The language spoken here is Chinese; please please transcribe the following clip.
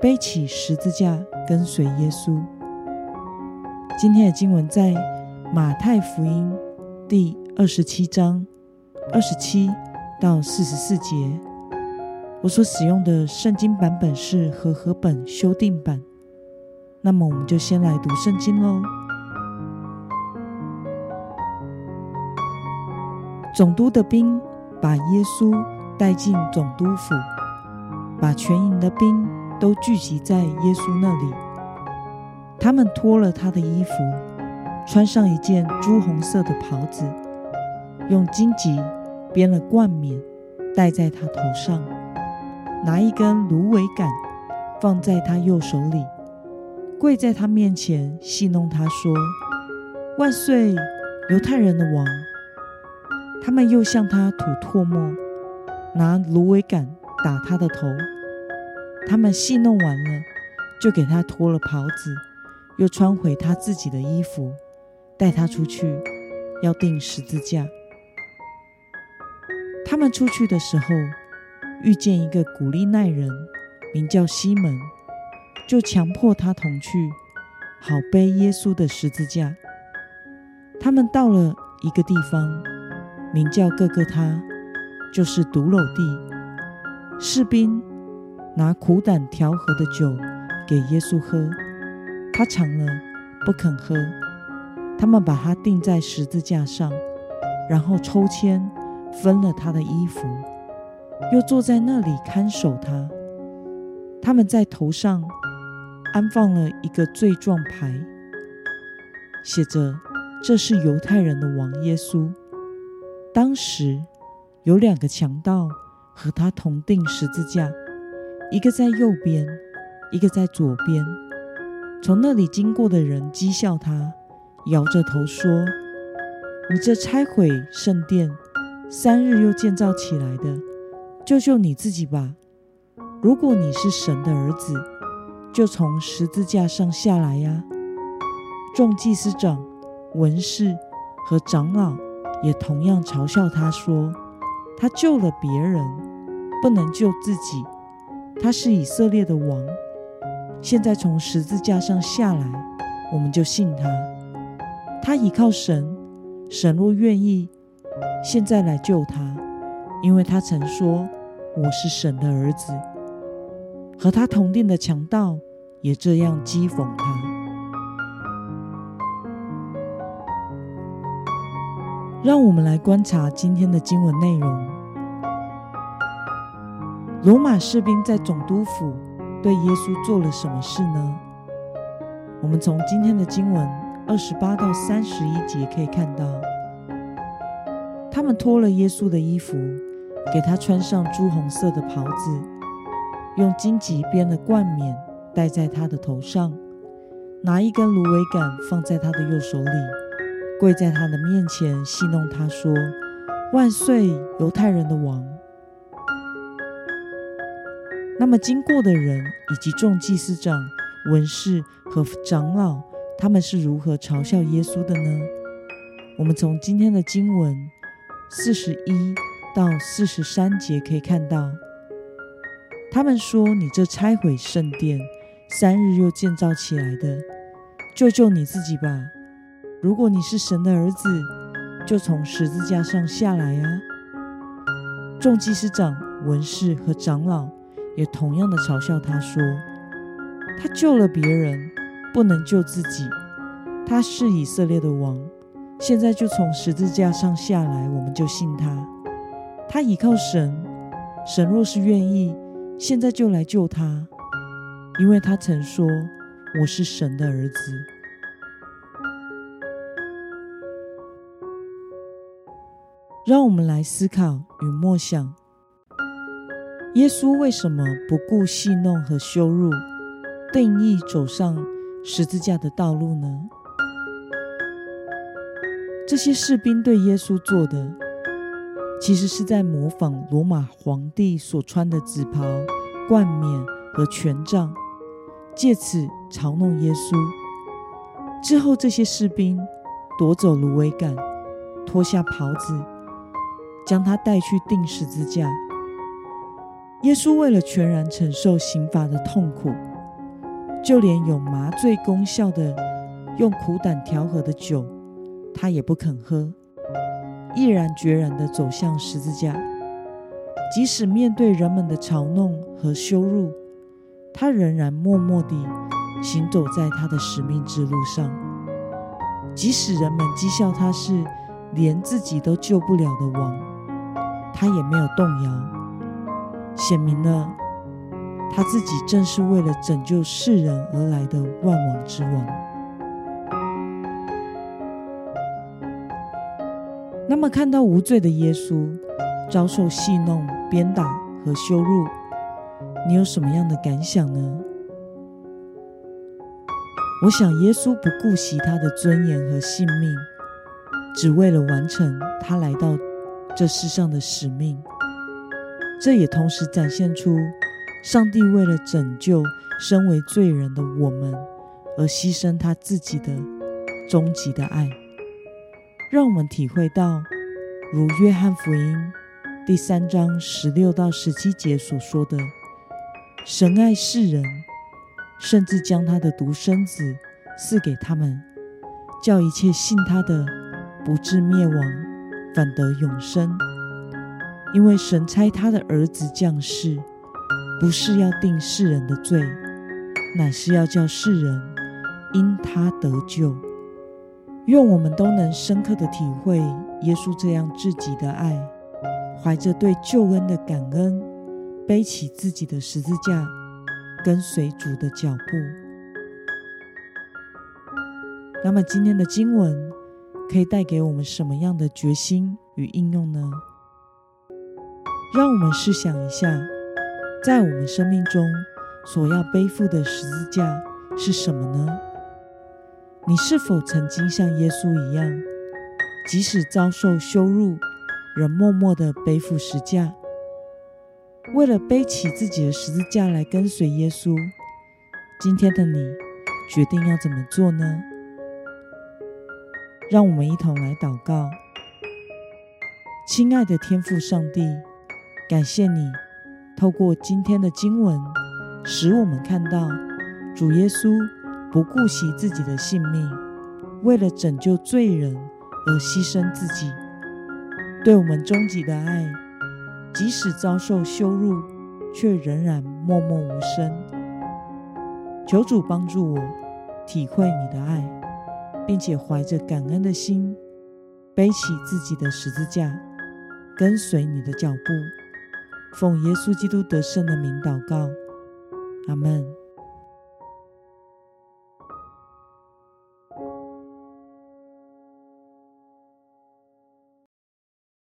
背起十字架跟随耶稣。今天的经文在马太福音第二十七章二十七到四十四节。我所使用的圣经版本是和合本修订版。那么，我们就先来读圣经喽。总督的兵把耶稣带进总督府。把全营的兵都聚集在耶稣那里。他们脱了他的衣服，穿上一件朱红色的袍子，用荆棘编了冠冕戴在他头上，拿一根芦苇杆放在他右手里，跪在他面前戏弄他说：“万岁，犹太人的王！”他们又向他吐唾沫，拿芦苇杆。打他的头，他们戏弄完了，就给他脱了袍子，又穿回他自己的衣服，带他出去，要钉十字架。他们出去的时候，遇见一个古利奈人，名叫西门，就强迫他同去，好背耶稣的十字架。他们到了一个地方，名叫各个他，就是独楼地。士兵拿苦胆调和的酒给耶稣喝，他尝了不肯喝。他们把他钉在十字架上，然后抽签分了他的衣服，又坐在那里看守他。他们在头上安放了一个罪状牌，写着：“这是犹太人的王耶稣。”当时有两个强盗。和他同定十字架，一个在右边，一个在左边。从那里经过的人讥笑他，摇着头说：“你这拆毁圣殿，三日又建造起来的，救救你自己吧！如果你是神的儿子，就从十字架上下来呀！”众祭司长、文士和长老也同样嘲笑他说：“他救了别人。”不能救自己，他是以色列的王，现在从十字架上下来，我们就信他。他倚靠神，神若愿意，现在来救他，因为他曾说我是神的儿子。和他同定的强盗也这样讥讽他。让我们来观察今天的经文内容。罗马士兵在总督府对耶稣做了什么事呢？我们从今天的经文二十八到三十一节可以看到，他们脱了耶稣的衣服，给他穿上朱红色的袍子，用荆棘编的冠冕戴在他的头上，拿一根芦苇杆放在他的右手里，跪在他的面前戏弄他说：“万岁，犹太人的王！”那么，经过的人以及众祭司长、文士和长老，他们是如何嘲笑耶稣的呢？我们从今天的经文四十一到四十三节可以看到，他们说：“你这拆毁圣殿，三日又建造起来的，救救你自己吧！如果你是神的儿子，就从十字架上下来啊！”众祭司长、文士和长老。也同样的嘲笑他说：“他救了别人，不能救自己。他是以色列的王，现在就从十字架上下来，我们就信他。他倚靠神，神若是愿意，现在就来救他，因为他曾说我是神的儿子。”让我们来思考与默想。耶稣为什么不顾戏弄和羞辱，定义走上十字架的道路呢？这些士兵对耶稣做的，其实是在模仿罗马皇帝所穿的紫袍、冠冕和权杖，借此嘲弄耶稣。之后，这些士兵夺走芦苇杆，脱下袍子，将他带去钉十字架。耶稣为了全然承受刑罚的痛苦，就连有麻醉功效的用苦胆调和的酒。他也不肯喝，毅然决然地走向十字架。即使面对人们的嘲弄和羞辱，他仍然默默地行走在他的使命之路上。即使人们讥笑他是连自己都救不了的王，他也没有动摇，显明了他自己正是为了拯救世人而来的万王之王。那么，看到无罪的耶稣遭受戏弄、鞭打和羞辱，你有什么样的感想呢？我想，耶稣不顾惜他的尊严和性命，只为了完成他来到这世上的使命。这也同时展现出上帝为了拯救身为罪人的我们而牺牲他自己的终极的爱。让我们体会到，如约翰福音第三章十六到十七节所说的：“神爱世人，甚至将他的独生子赐给他们，叫一切信他的不至灭亡，反得永生。因为神差他的儿子降世，不是要定世人的罪，乃是要叫世人因他得救。”愿我们都能深刻的体会耶稣这样自己的爱，怀着对救恩的感恩，背起自己的十字架，跟随主的脚步。那么，今天的经文可以带给我们什么样的决心与应用呢？让我们试想一下，在我们生命中所要背负的十字架是什么呢？你是否曾经像耶稣一样，即使遭受羞辱，仍默默的背负十字架？为了背起自己的十字架来跟随耶稣，今天的你决定要怎么做呢？让我们一同来祷告。亲爱的天父上帝，感谢你透过今天的经文，使我们看到主耶稣。不顾惜自己的性命，为了拯救罪人而牺牲自己，对我们终极的爱，即使遭受羞辱，却仍然默默无声。求主帮助我体会你的爱，并且怀着感恩的心，背起自己的十字架，跟随你的脚步。奉耶稣基督得胜的名祷告，阿门。